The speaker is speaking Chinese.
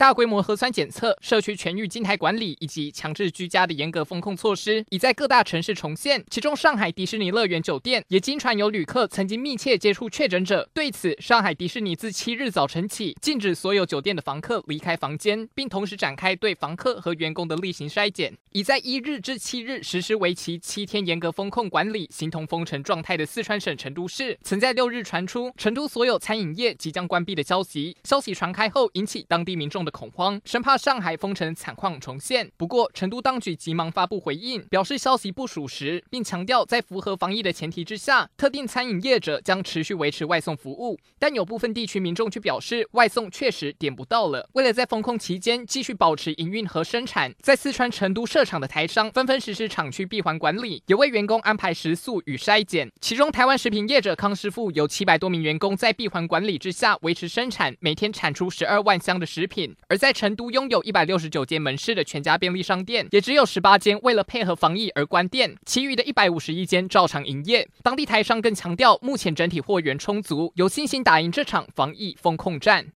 大规模核酸检测、社区全域静态管理以及强制居家的严格封控措施，已在各大城市重现。其中，上海迪士尼乐园酒店也经传有旅客曾经密切接触确诊者。对此，上海迪士尼自七日早晨起禁止所有酒店的房客离开房间，并同时展开对房客和员工的例行筛检。已在一日至七日实施为期七天严格封控管理、形同封城状态的四川省成都市，曾在六日传出成都所有餐饮业即将关闭的消息。消息传开后，引起当地民众的恐慌，生怕上海封城惨况重现。不过，成都当局急忙发布回应，表示消息不属实，并强调在符合防疫的前提之下，特定餐饮业者将持续维持外送服务。但有部分地区民众却表示，外送确实点不到了。为了在封控期间继续保持营运和生产，在四川成都设厂的台商纷纷实施厂区闭环管理，也为员工安排食宿与筛检。其中，台湾食品业者康师傅有七百多名员工在闭环管理之下维持生产，每天产出十二万箱的食品。而在成都拥有一百六十九间门市的全家便利商店，也只有十八间为了配合防疫而关店，其余的一百五十一间照常营业。当地台商更强调，目前整体货源充足，有信心打赢这场防疫风控战。